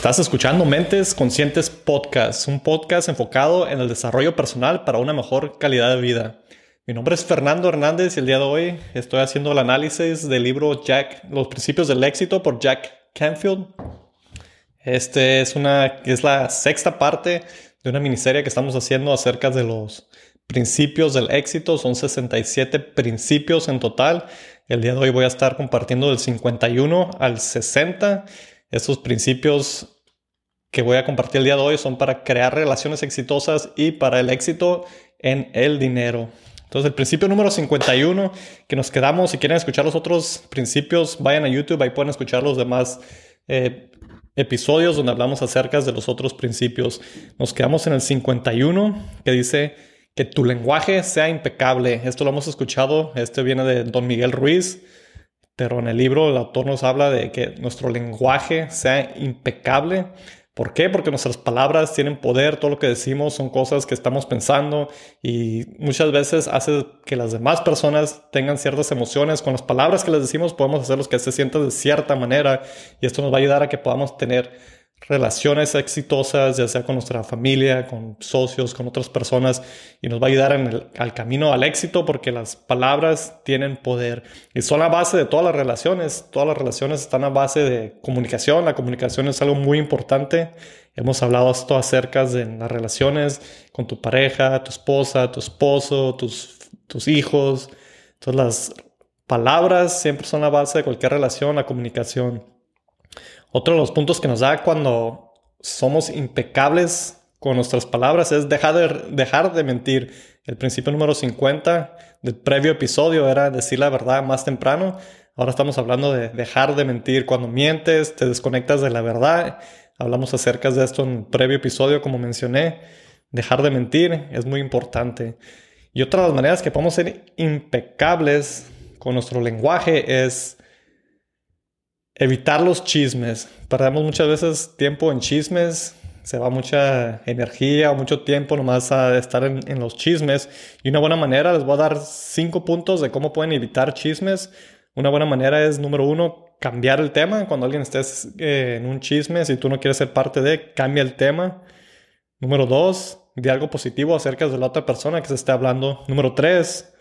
Estás escuchando Mentes Conscientes Podcast, un podcast enfocado en el desarrollo personal para una mejor calidad de vida. Mi nombre es Fernando Hernández y el día de hoy estoy haciendo el análisis del libro Jack, Los Principios del Éxito por Jack Canfield. Este es, una, es la sexta parte de una miniserie que estamos haciendo acerca de los principios del éxito. Son 67 principios en total. El día de hoy voy a estar compartiendo del 51 al 60 estos principios que voy a compartir el día de hoy son para crear relaciones exitosas y para el éxito en el dinero. Entonces, el principio número 51, que nos quedamos, si quieren escuchar los otros principios, vayan a YouTube, ahí pueden escuchar los demás eh, episodios donde hablamos acerca de los otros principios. Nos quedamos en el 51, que dice que tu lenguaje sea impecable. Esto lo hemos escuchado, este viene de Don Miguel Ruiz. Pero en el libro el autor nos habla de que nuestro lenguaje sea impecable. ¿Por qué? Porque nuestras palabras tienen poder, todo lo que decimos son cosas que estamos pensando y muchas veces hace que las demás personas tengan ciertas emociones. Con las palabras que les decimos podemos hacerlos que se sientan de cierta manera y esto nos va a ayudar a que podamos tener relaciones exitosas, ya sea con nuestra familia, con socios, con otras personas, y nos va a ayudar en el, al camino al éxito porque las palabras tienen poder y son la base de todas las relaciones. Todas las relaciones están a base de comunicación. La comunicación es algo muy importante. Hemos hablado esto acerca de las relaciones con tu pareja, tu esposa, tu esposo, tus, tus hijos. Entonces las palabras siempre son la base de cualquier relación, la comunicación. Otro de los puntos que nos da cuando somos impecables con nuestras palabras es dejar de, dejar de mentir. El principio número 50 del previo episodio era decir la verdad más temprano. Ahora estamos hablando de dejar de mentir. Cuando mientes, te desconectas de la verdad. Hablamos acerca de esto en el previo episodio, como mencioné. Dejar de mentir es muy importante. Y otra de las maneras que podemos ser impecables con nuestro lenguaje es evitar los chismes. Perdemos muchas veces tiempo en chismes, se va mucha energía o mucho tiempo nomás a estar en, los chismes. Y una buena manera, les voy a dar cinco puntos de cómo pueden evitar chismes. Una buena manera es, número uno, cambiar el tema. Cuando alguien esté eh, en un chisme, si tú no quieres ser parte de, cambia el tema. Número dos, de algo positivo acerca de la otra persona que se esté hablando. Número tres,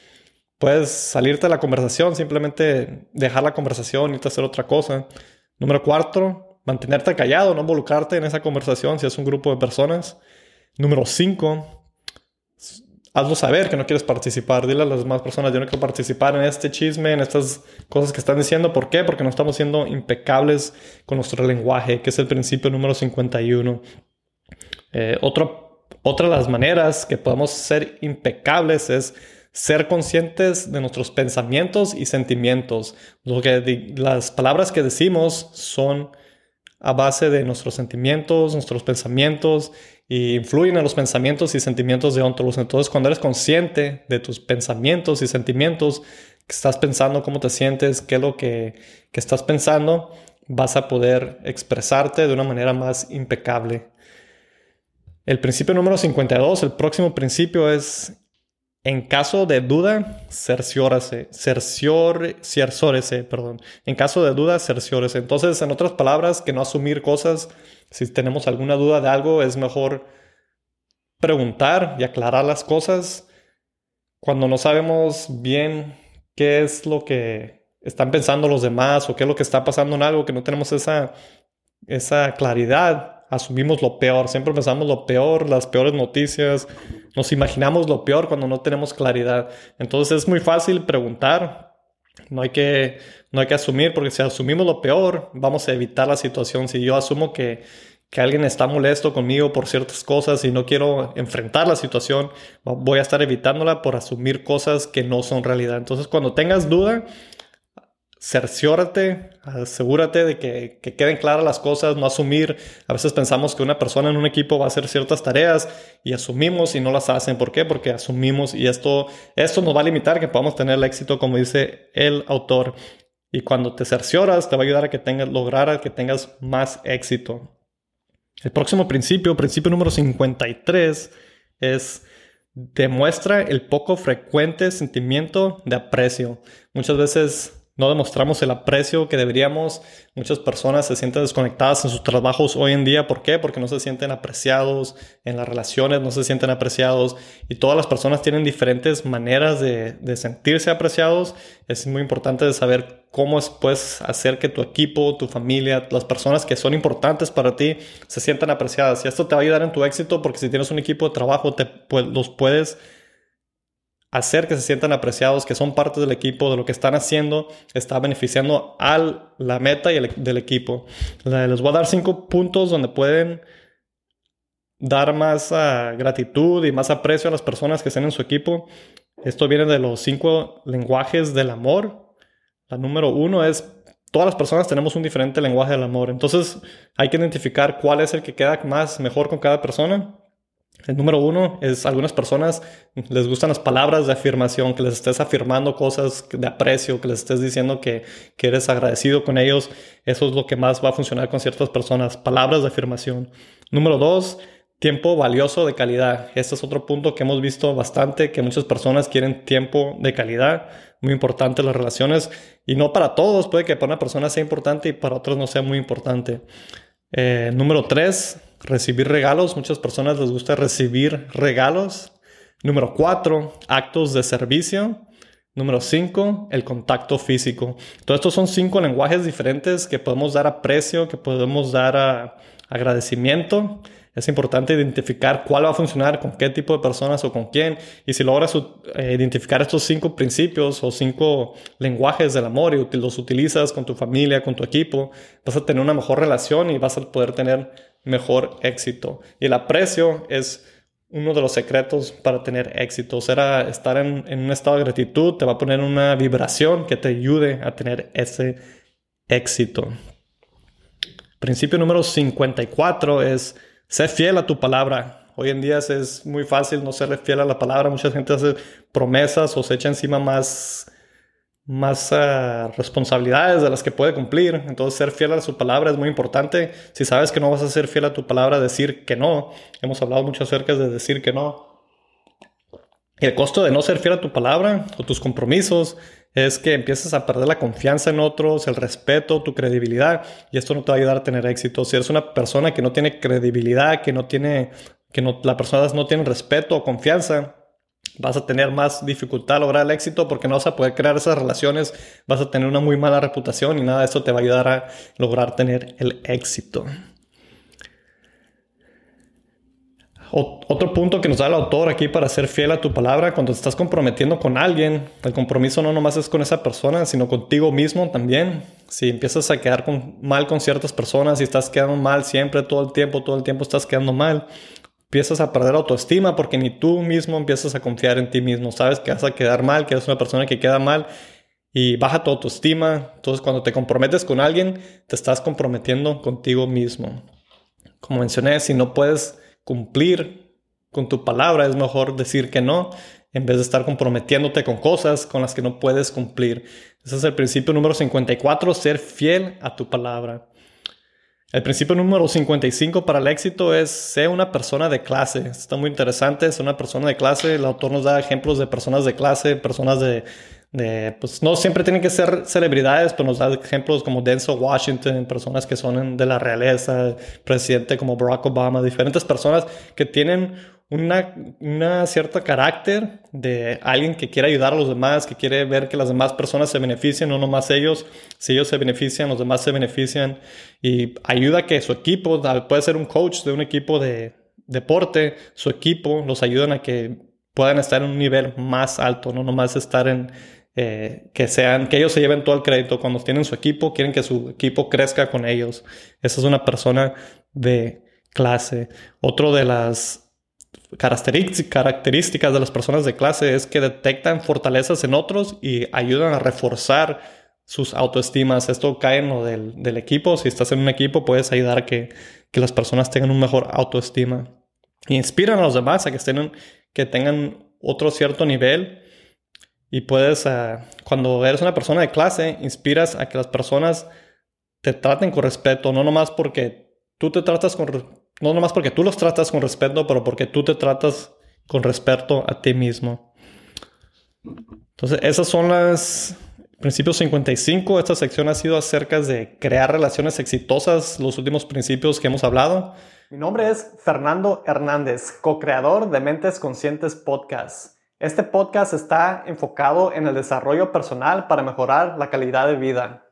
Puedes salirte de la conversación, simplemente dejar la conversación, irte a hacer otra cosa. Número cuatro, mantenerte callado, no involucrarte en esa conversación si es un grupo de personas. Número cinco, hazlo saber que no quieres participar. Dile a las demás personas, yo no quiero participar en este chisme, en estas cosas que están diciendo. ¿Por qué? Porque no estamos siendo impecables con nuestro lenguaje, que es el principio número 51. Eh, otro, otra de las maneras que podemos ser impecables es ser conscientes de nuestros pensamientos y sentimientos. Lo que las palabras que decimos son a base de nuestros sentimientos, nuestros pensamientos y influyen en los pensamientos y sentimientos de otros. Entonces, cuando eres consciente de tus pensamientos y sentimientos, que estás pensando, cómo te sientes, qué es lo que, que estás pensando, vas a poder expresarte de una manera más impecable. El principio número 52, el próximo principio es en caso de duda, cerciórase, cercior, cerciórese, perdón. En caso de duda, cerciórese. Entonces, en otras palabras, que no asumir cosas. Si tenemos alguna duda de algo, es mejor preguntar y aclarar las cosas. Cuando no sabemos bien qué es lo que están pensando los demás o qué es lo que está pasando en algo, que no tenemos esa, esa claridad, asumimos lo peor, siempre pensamos lo peor, las peores noticias, nos imaginamos lo peor cuando no tenemos claridad. Entonces es muy fácil preguntar, no hay que, no hay que asumir, porque si asumimos lo peor, vamos a evitar la situación. Si yo asumo que, que alguien está molesto conmigo por ciertas cosas y no quiero enfrentar la situación, voy a estar evitándola por asumir cosas que no son realidad. Entonces cuando tengas duda, cerciórate, asegúrate de que, queden claras las cosas, no asumir. A veces pensamos que una persona en un equipo va a hacer ciertas tareas y asumimos y no las hacen. ¿Por qué? Porque asumimos y esto, esto nos va a limitar que podamos tener éxito, como dice el autor. Y cuando te cercioras, te va a ayudar a que tengas, lograr a que tengas más éxito. El próximo principio, principio número 53, es demuestra el poco frecuente sentimiento de aprecio. Muchas veces no demostramos el aprecio que deberíamos. Muchas personas se sienten desconectadas en sus trabajos hoy en día. ¿Por qué? Porque no se sienten apreciados en las relaciones, no se sienten apreciados. Y todas las personas tienen diferentes maneras de, sentirse apreciados. Es muy importante saber cómo puedes hacer que tu equipo, tu familia, las personas que son importantes para ti se sientan apreciadas. Y esto te va a ayudar en tu éxito porque si tienes un equipo de trabajo, te, pues, los puedes hacer que se sientan apreciados, que son parte del equipo, de lo que están haciendo, está beneficiando a la meta y del equipo. Les voy a dar cinco puntos donde pueden dar más ah, gratitud y más aprecio a las personas que estén en su equipo. Esto viene de los cinco lenguajes del amor. La número uno es, todas las personas tenemos un diferente lenguaje del amor. Entonces hay que identificar cuál es el que queda más mejor con cada persona. El número uno es algunas personas les gustan las palabras de afirmación, que les estés afirmando cosas de aprecio, que les estés diciendo que, que, eres agradecido con ellos. Eso es lo que más va a funcionar con ciertas personas. Palabras de afirmación. Número dos, tiempo valioso de calidad. Este es otro punto que hemos visto bastante, que muchas personas quieren tiempo de calidad. Muy importante las relaciones. Y no para todos. Puede que para una persona sea importante y para otros no sea muy importante. Eh, número tres, recibir regalos. Muchas personas les gusta recibir regalos. Número cuatro, actos de servicio. Número cinco, el contacto físico. Todos estos son cinco lenguajes diferentes que podemos dar aprecio, que podemos dar a agradecimiento. Es importante identificar cuál va a funcionar con qué tipo de personas o con quién. Y si logras eh, identificar estos cinco principios o cinco lenguajes del amor y los utilizas con tu familia, con tu equipo, vas a tener una mejor relación y vas a poder tener mejor éxito. Y el aprecio es uno de los secretos para tener éxito. Será estar en, en, un estado de gratitud, te va a poner una vibración que te ayude a tener ese éxito. Principio número 54 es ser fiel a tu palabra. Hoy en día es muy fácil no ser fiel a la palabra. Mucha gente hace promesas o se echa encima más más uh, responsabilidades de las que puede cumplir. Entonces, ser fiel a su palabra es muy importante. Si sabes que no vas a ser fiel a tu palabra, decir que no. Hemos hablado mucho acerca de decir que no. El costo de no ser fiel a tu palabra o tus compromisos es que empiezas a perder la confianza en otros, el respeto, tu credibilidad, y esto no te va a ayudar a tener éxito. Si eres una persona que no tiene credibilidad, que no tiene, que no, las personas no tienen respeto o confianza, vas a tener más dificultad a lograr el éxito porque no vas a poder crear esas relaciones, vas a tener una muy mala reputación y nada de eso te va a ayudar a lograr tener el éxito. Otro punto que nos da el autor aquí para ser fiel a tu palabra, cuando te estás comprometiendo con alguien, el compromiso no nomás es con esa persona, sino contigo mismo también. Si empiezas a quedar mal con ciertas personas y estás quedando mal siempre, todo el tiempo, todo el tiempo estás quedando mal, empiezas a perder autoestima porque ni tú mismo empiezas a confiar en ti mismo. Sabes que vas a quedar mal, que eres una persona que queda mal y baja tu autoestima. Entonces, cuando te comprometes con alguien, te estás comprometiendo contigo mismo. Como mencioné, si no puedes cumplir con tu palabra, es mejor decir que no en vez de estar comprometiéndote con cosas con las que no puedes cumplir. Ese es el principio número 54, ser fiel a tu palabra. El principio número 55 para el éxito es ser una persona de clase. Está muy interesante, ser una persona de clase. El autor nos da ejemplos de personas de clase, personas de, pues no siempre tienen que ser celebridades, pero nos da ejemplos como Denzel Washington, personas que son de la realeza, presidente como Barack Obama, diferentes personas que tienen una, una cierta carácter de alguien que quiere ayudar a los demás, que quiere ver que las demás personas se beneficien, no nomás ellos. Si ellos se benefician, los demás se benefician. Y ayuda a que su equipo, puede ser un coach de un equipo de deporte, su equipo los ayudan a que puedan estar en un nivel más alto, no nomás estar en, eh, que sean, que ellos se lleven todo el crédito. Cuando tienen su equipo, quieren que su equipo crezca con ellos. Esa es una persona de clase. Otro de las características de las personas de clase es que detectan fortalezas en otros y ayudan a reforzar sus autoestimas. Esto cae en lo del, equipo. Si estás en un equipo, puedes ayudar a que, las personas tengan un mejor autoestima. inspiran a los demás a que, estén, que tengan otro cierto nivel. Y puedes, ah, cuando eres una persona de clase, inspiras a que las personas te traten con respeto, no nomás porque tú te tratas con, no nomás porque tú los tratas con respeto, pero porque tú te tratas con respeto a ti mismo. Entonces, esas son las Principio 55, esta sección ha sido acerca de crear relaciones exitosas, los últimos principios que hemos hablado. Mi nombre es Fernando Hernández, co-creador de Mentes Conscientes Podcast. Este podcast está enfocado en el desarrollo personal para mejorar la calidad de vida.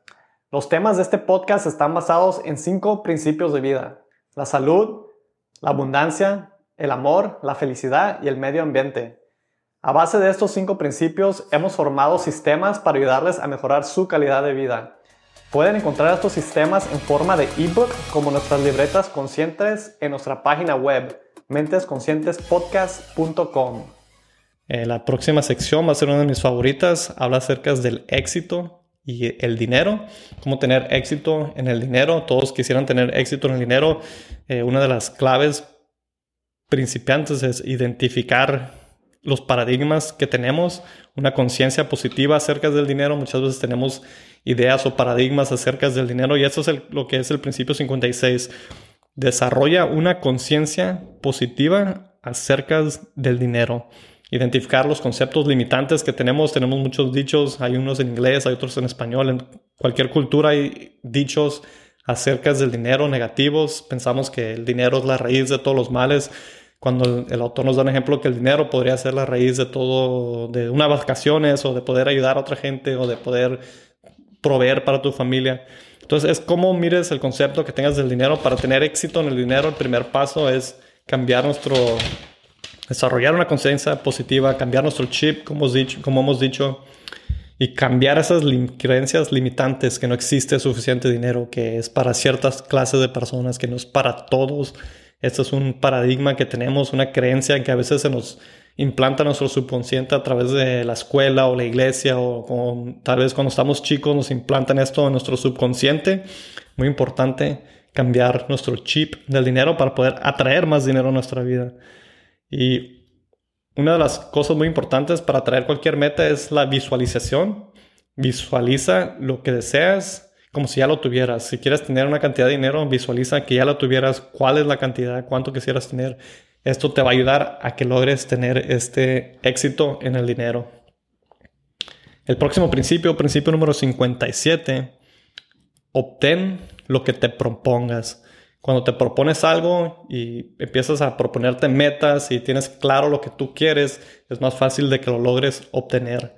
Los temas de este podcast están basados en cinco principios de vida. La salud, la abundancia, el amor, la felicidad y el medio ambiente. A base de estos cinco principios hemos formado sistemas para ayudarles a mejorar su calidad de vida. Pueden encontrar estos sistemas en forma de ebook como nuestras libretas conscientes en nuestra página web mentesconscientespodcast.com. Eh, la próxima sección va a ser una de mis favoritas. Habla acerca del éxito y el dinero, cómo tener éxito en el dinero. Todos quisieran tener éxito en el dinero. Eh, una de las claves principiantes es identificar los paradigmas que tenemos, una conciencia positiva acerca del dinero. Muchas veces tenemos ideas o paradigmas acerca del dinero y eso es lo que es el principio 56. Desarrolla una conciencia positiva acerca del dinero. Identificar los conceptos limitantes que tenemos. Tenemos muchos dichos, hay unos en inglés, hay otros en español. En cualquier cultura hay dichos acerca del dinero negativos. Pensamos que el dinero es la raíz de todos los males cuando el, autor nos da un ejemplo que el dinero podría ser la raíz de todo, de unas vacaciones o de poder ayudar a otra gente o de poder proveer para tu familia. Entonces es como mires el concepto que tengas del dinero. Para tener éxito en el dinero, el primer paso es cambiar nuestro, desarrollar una conciencia positiva, cambiar nuestro chip, como hemos dicho, y cambiar esas creencias limitantes que no existe suficiente dinero, que es para ciertas clases de personas, que no es para todos esto es un paradigma que tenemos, una creencia que a veces se nos implanta nuestro subconsciente a través de la escuela o la iglesia o, tal vez cuando estamos chicos nos implantan esto en nuestro subconsciente. Muy importante cambiar nuestro chip del dinero para poder atraer más dinero a nuestra vida. Y una de las cosas muy importantes para atraer cualquier meta es la visualización. Visualiza lo que deseas como si ya lo tuvieras. Si quieres tener una cantidad de dinero, visualiza que ya lo tuvieras, cuál es la cantidad, cuánto quisieras tener. Esto te va a ayudar a que logres tener este éxito en el dinero. El próximo principio, principio número 57, obtén lo que te propongas. Cuando te propones algo y empiezas a proponerte metas y tienes claro lo que tú quieres, es más fácil de que lo logres obtener.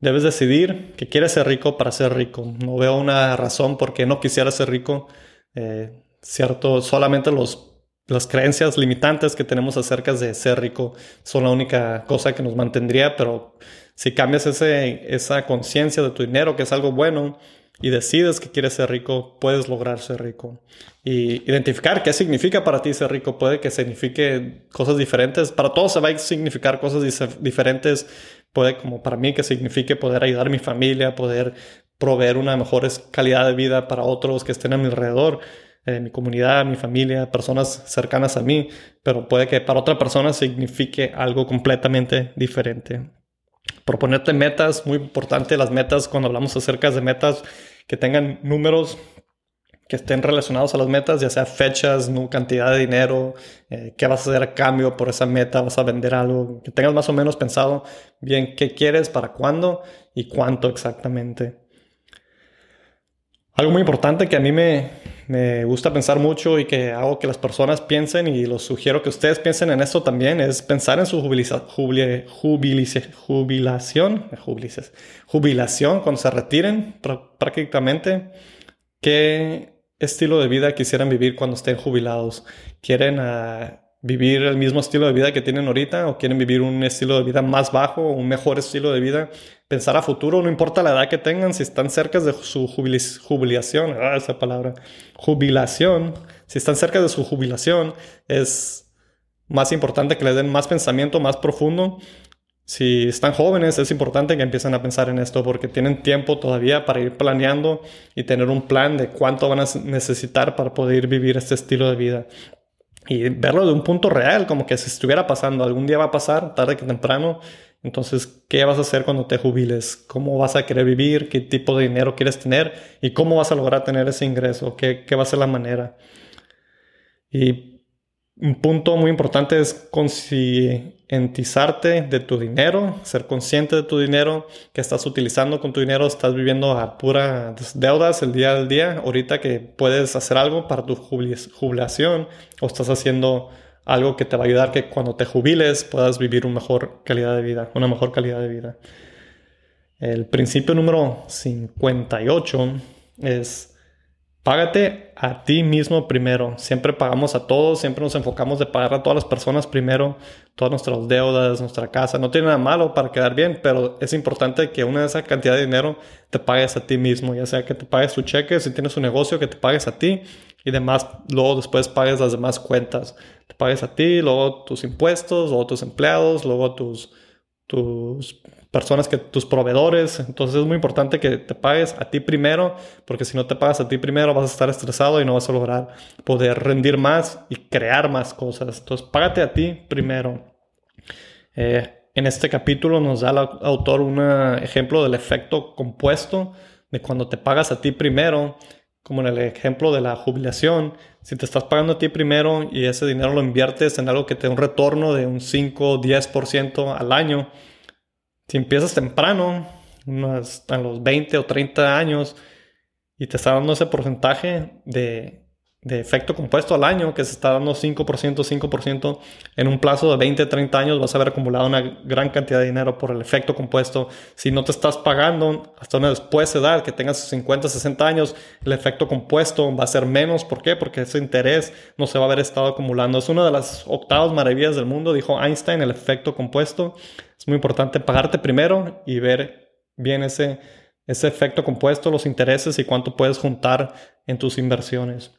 Debes decidir que quieres ser rico para ser rico. No veo una razón por qué no quisiera ser rico. Eh, cierto, solamente los, las creencias limitantes que tenemos acerca de ser rico son la única cosa que nos mantendría, pero si cambias ese, esa conciencia de tu dinero, que es algo bueno, y decides que quieres ser rico, puedes lograr ser rico. Y identificar qué significa para ti ser rico puede que signifique cosas diferentes. Para todos se va a significar cosas diferentes, puede como para mí que signifique poder ayudar a mi familia, poder proveer una mejor calidad de vida para otros que estén a mi alrededor, eh, mi comunidad, mi familia, personas cercanas a mí, pero puede que para otra persona signifique algo completamente diferente. Proponerte metas, muy importante las metas, cuando hablamos acerca de metas, que tengan números que estén relacionados a las metas, ya sea fechas, no cantidad de dinero, eh, qué vas a hacer a cambio por esa meta, vas a vender algo, que tengas más o menos pensado bien qué quieres, para cuándo y cuánto exactamente. Algo muy importante que a mí me, me gusta pensar mucho y que hago que las personas piensen y los sugiero que ustedes piensen en esto también es pensar en su jubilación, jubilación, jubilación cuando se retiren prácticamente. ¿Qué estilo de vida quisieran vivir cuando estén jubilados? ¿Quieren ah, vivir el mismo estilo de vida que tienen ahorita o quieren vivir un estilo de vida más bajo, un mejor estilo de vida? Pensar a futuro, no importa la edad que tengan, si están cerca de su jubilación, ah, esa palabra, jubilación, si están cerca de su jubilación, es más importante que les den más pensamiento, más profundo si están jóvenes, es importante que empiecen a pensar en esto porque tienen tiempo todavía para ir planeando y tener un plan de cuánto van a necesitar para poder vivir este estilo de vida. Y verlo de un punto real, como que si estuviera pasando, algún día va a pasar, tarde que temprano. Entonces, ¿qué vas a hacer cuando te jubiles? ¿Cómo vas a querer vivir? ¿Qué tipo de dinero quieres tener? ¿Y cómo vas a lograr tener ese ingreso? ¿Qué, qué va a ser la manera? Y un punto muy importante es concientizarte de tu dinero, ser consciente de tu dinero que estás utilizando con tu dinero, estás viviendo a puras deudas el día al día, ahorita que puedes hacer algo para tu jubilación o estás haciendo algo que te va a ayudar que cuando te jubiles puedas vivir una mejor calidad de vida, una mejor calidad de vida. El principio número 58 es Págate a ti mismo primero. Siempre pagamos a todos, siempre nos enfocamos de pagar a todas las personas primero, todas nuestras deudas, nuestra casa. No tiene nada malo para quedar bien, pero es importante que una de esa cantidad de dinero te pagues a ti mismo, ya sea que te pagues tu cheque, si tienes un negocio, que te pagues a ti y demás, luego después pagues las demás cuentas. Te pagues a ti, luego tus impuestos, luego tus empleados, luego tus, tus personas que tus proveedores. Entonces es muy importante que te pagues a ti primero, porque si no te pagas a ti primero vas a estar estresado y no vas a lograr poder rendir más y crear más cosas. Entonces págate a ti primero. Eh, en este capítulo nos da el autor un ejemplo del efecto compuesto de cuando te pagas a ti primero, como en el ejemplo de la jubilación. Si te estás pagando a ti primero y ese dinero lo inviertes en algo que te dé un retorno de un 5 o 10% al año, si empiezas temprano, a los 20 o 30 años, y te está dando ese porcentaje de, de efecto compuesto al año, que se está dando 5%, 5%, en un plazo de 20, 30 años vas a haber acumulado una gran cantidad de dinero por el efecto compuesto. Si no te estás pagando hasta una después de edad, que tengas 50, 60 años, el efecto compuesto va a ser menos. ¿Por qué? Porque ese interés no se va a haber estado acumulando. Es una de las octavas maravillas del mundo, dijo Einstein, el efecto compuesto. Es muy importante pagarte primero y ver bien ese, ese efecto compuesto, los intereses y cuánto puedes juntar en tus inversiones.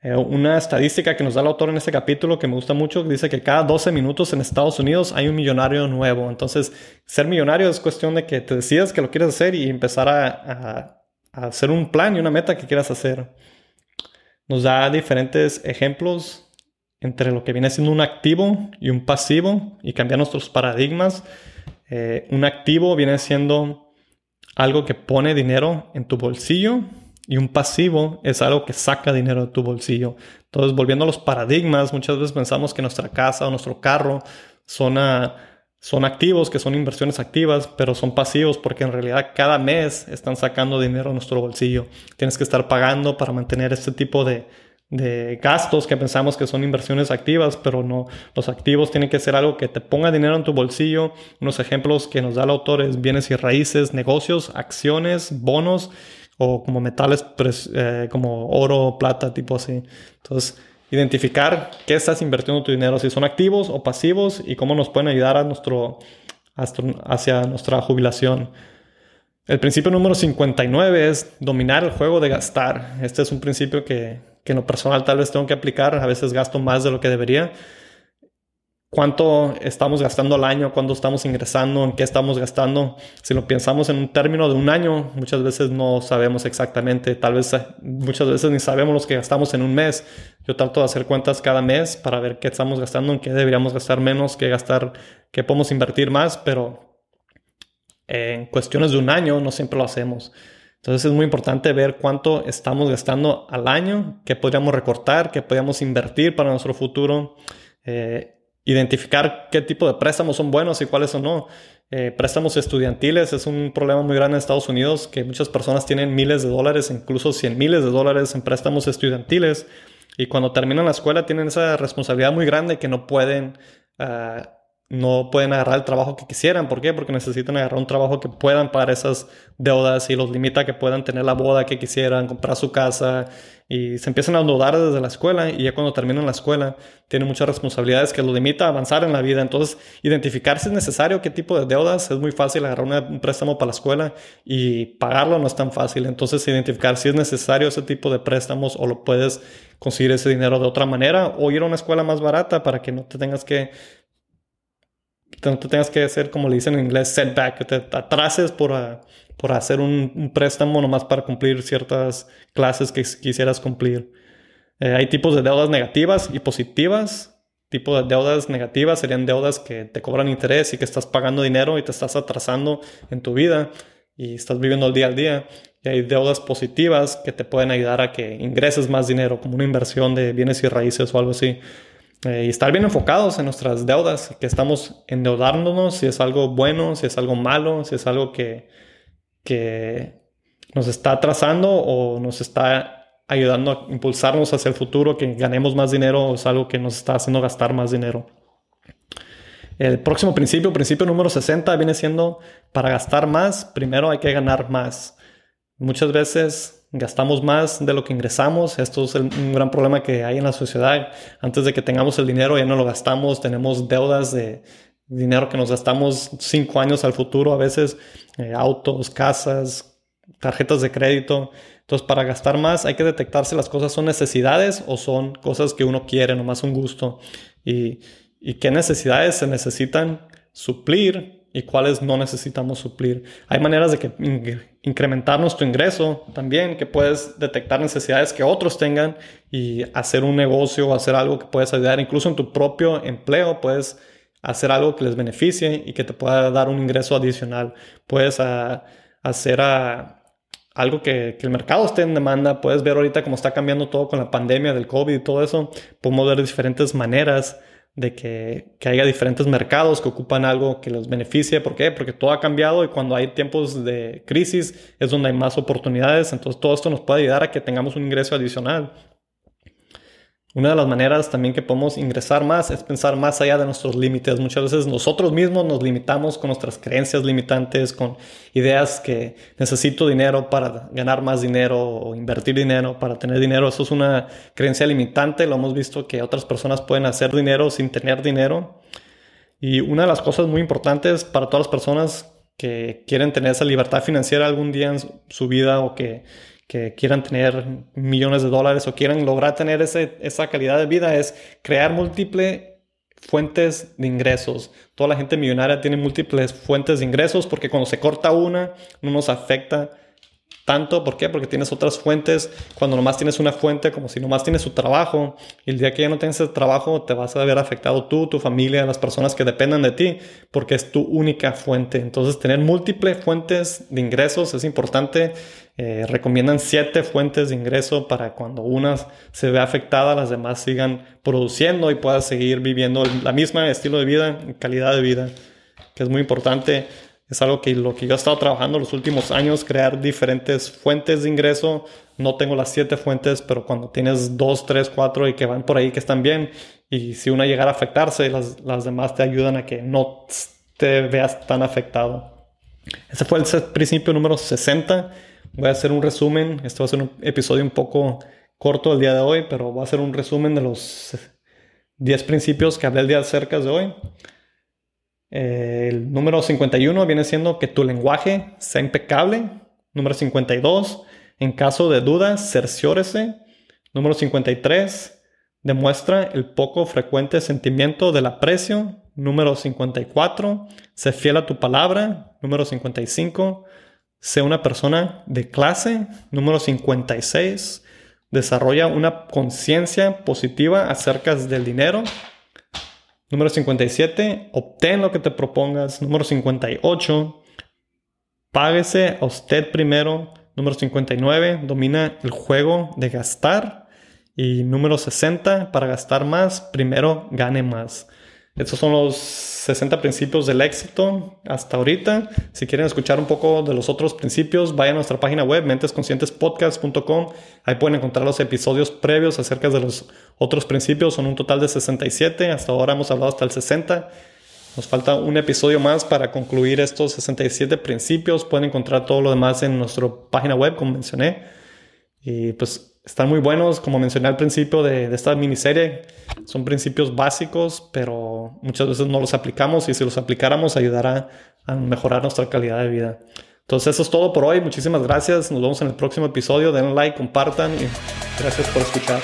Eh, una estadística que nos da el autor en este capítulo que me gusta mucho dice que cada 12 minutos en Estados Unidos hay un millonario nuevo. Entonces, ser millonario es cuestión de que te decidas que lo quieres hacer y empezar a, a hacer un plan y una meta que quieras hacer. Nos da diferentes ejemplos entre lo que viene siendo un activo y un pasivo y cambiar nuestros paradigmas. Eh, un activo viene siendo algo que pone dinero en tu bolsillo y un pasivo es algo que saca dinero de tu bolsillo. Entonces, volviendo a los paradigmas, muchas veces pensamos que nuestra casa o nuestro carro son, son activos, que son inversiones activas, pero son pasivos porque en realidad cada mes están sacando dinero de nuestro bolsillo. Tienes que estar pagando para mantener este tipo de, de gastos que pensamos que son inversiones activas, pero no. Los activos tienen que ser algo que te ponga dinero en tu bolsillo. Unos ejemplos que nos da el autor es bienes y raíces, negocios, acciones, bonos o como metales eh, como oro, plata, tipo así. Entonces, identificar qué estás invirtiendo tu dinero, si son activos o pasivos y cómo nos pueden ayudar a nuestro, hacia nuestra jubilación. El principio número 59 es dominar el juego de gastar. Este es un principio que que en lo personal tal vez tengo que aplicar, a veces gasto más de lo que debería. ¿Cuánto estamos gastando al año? ¿Cuánto estamos ingresando? ¿En qué estamos gastando? Si lo pensamos en un término de un año, muchas veces no sabemos exactamente. Tal vez muchas veces ni sabemos lo que gastamos en un mes. Yo trato de hacer cuentas cada mes para ver qué estamos gastando, en qué deberíamos gastar menos, qué gastar, qué podemos invertir más, pero en cuestiones de un año no siempre lo hacemos. Entonces es muy importante ver cuánto estamos gastando al año, qué podríamos recortar, qué podríamos invertir para nuestro futuro, eh, identificar qué tipo de préstamos son buenos y cuáles son no. Eh, préstamos estudiantiles es un problema muy grande en Estados Unidos, que muchas personas tienen miles de dólares, incluso cien miles de dólares en préstamos estudiantiles y cuando terminan la escuela tienen esa responsabilidad muy grande que no pueden... Ah, no pueden agarrar el trabajo que quisieran. ¿Por qué? Porque necesitan agarrar un trabajo que puedan pagar esas deudas y los limita a que puedan tener la boda que quisieran, comprar su casa y se empiezan a endeudar desde la escuela y ya cuando terminan la escuela tienen muchas responsabilidades que los limita a avanzar en la vida. Entonces, identificar si es necesario qué tipo de deudas es muy fácil agarrar un préstamo para la escuela y pagarlo no es tan fácil. Entonces, identificar si es necesario ese tipo de préstamos o lo puedes conseguir ese dinero de otra manera o ir a una escuela más barata para que no te tengas que te tengas que hacer, como le dicen en inglés, setback, que te atrases por, ah, por hacer un, préstamo nomás para cumplir ciertas clases que quisieras cumplir. Eh, hay tipos de deudas negativas y positivas. Tipo de deudas negativas serían deudas que te cobran interés y que estás pagando dinero y te estás atrasando en tu vida y estás viviendo el día al día. y hay deudas positivas que te pueden ayudar a que ingreses más dinero, como una inversión de bienes y raíces o algo así. Eh, y estar bien enfocados en nuestras deudas, que estamos endeudándonos, si es algo bueno, si es algo malo, si es algo que, que nos está atrasando o nos está ayudando a impulsarnos hacia el futuro, que ganemos más dinero o es algo que nos está haciendo gastar más dinero. El próximo principio, principio número 60, viene siendo para gastar más, primero hay que ganar más. Muchas veces gastamos más de lo que ingresamos. Esto es un gran problema que hay en la sociedad. Antes de que tengamos el dinero ya no lo gastamos, tenemos deudas de dinero que nos gastamos cinco años al futuro, a veces eh, autos, casas, tarjetas de crédito. Entonces, para gastar más hay que detectar si las cosas son necesidades o son cosas que uno quiere, nomás un gusto. Y y qué necesidades se necesitan suplir y cuáles no necesitamos suplir. Hay maneras de que incrementar nuestro ingreso también, que puedes detectar necesidades que otros tengan y hacer un negocio o hacer algo que puedes ayudar, incluso en tu propio empleo, puedes hacer algo que les beneficie y que te pueda dar un ingreso adicional. Puedes ah, hacer ah, algo que, que, el mercado esté en demanda. Puedes ver ahorita cómo está cambiando todo con la pandemia del COVID y todo eso. Podemos ver diferentes maneras de que, que, haya diferentes mercados que ocupan algo que los beneficie. ¿Por qué? Porque todo ha cambiado y cuando hay tiempos de crisis es donde hay más oportunidades. Entonces todo esto nos puede ayudar a que tengamos un ingreso adicional. Una de las maneras también que podemos ingresar más es pensar más allá de nuestros límites. Muchas veces nosotros mismos nos limitamos con nuestras creencias limitantes, con ideas que necesito dinero para ganar más dinero o invertir dinero para tener dinero. Eso es una creencia limitante. Lo hemos visto que otras personas pueden hacer dinero sin tener dinero. Y una de las cosas muy importantes para todas las personas que quieren tener esa libertad financiera algún día en su vida o que que quieran tener millones de dólares o quieran lograr tener ese, esa calidad de vida es crear múltiples fuentes de ingresos. Toda la gente millonaria tiene múltiples fuentes de ingresos porque cuando se corta una no nos afecta tanto, ¿por qué? Porque tienes otras fuentes. Cuando nomás tienes una fuente, como si nomás tienes su trabajo, y el día que ya no tienes ese trabajo, te vas a ver afectado tú, tu familia, las personas que dependen de ti, porque es tu única fuente. Entonces, tener múltiples fuentes de ingresos es importante. Eh, recomiendan siete fuentes de ingreso para cuando una se ve afectada, las demás sigan produciendo y puedas seguir viviendo la misma estilo de vida, calidad de vida, que es muy importante es algo que lo que yo he estado trabajando los últimos años, crear diferentes fuentes de ingreso. No tengo las siete fuentes, pero cuando tienes dos, tres, cuatro y que van por ahí que están bien, y si una llegara a afectarse, las, las demás te ayudan a que no te veas tan afectado. Ese fue el principio número 60. Voy a hacer un resumen. Este va a ser un episodio un poco corto el día de hoy, pero voy a hacer un resumen de los 10 principios que hablé el día acerca de hoy el número 51 viene siendo que tu lenguaje sea impecable. Número 52, en caso de dudas, cerciórese. Número 53, demuestra el poco frecuente sentimiento del aprecio. Número 54, sé fiel a tu palabra. Número 55, sé una persona de clase. Número 56, desarrolla una conciencia positiva acerca del dinero. Número 57, obtén lo que te propongas. Número 58, páguese a usted primero. Número 59, domina el juego de gastar. Y número 60, para gastar más, primero gane más. Estos son los 60 principios del éxito hasta ahorita. Si quieren escuchar un poco de los otros principios, vayan a nuestra página web, mentesconscientespodcast.com. Ahí pueden encontrar los episodios previos acerca de los otros principios. Son un total de 67. Hasta ahora hemos hablado hasta el 60. Nos falta un episodio más para concluir estos 67 principios. Pueden encontrar todo lo demás en nuestra página web, como mencioné. Y pues están muy buenos, como mencioné al principio de, esta miniserie. Son principios básicos, pero muchas veces no los aplicamos y si los aplicáramos ayudará a mejorar nuestra calidad de vida. Entonces eso es todo por hoy. Muchísimas gracias. Nos vemos en el próximo episodio. Den like, compartan y gracias por escuchar.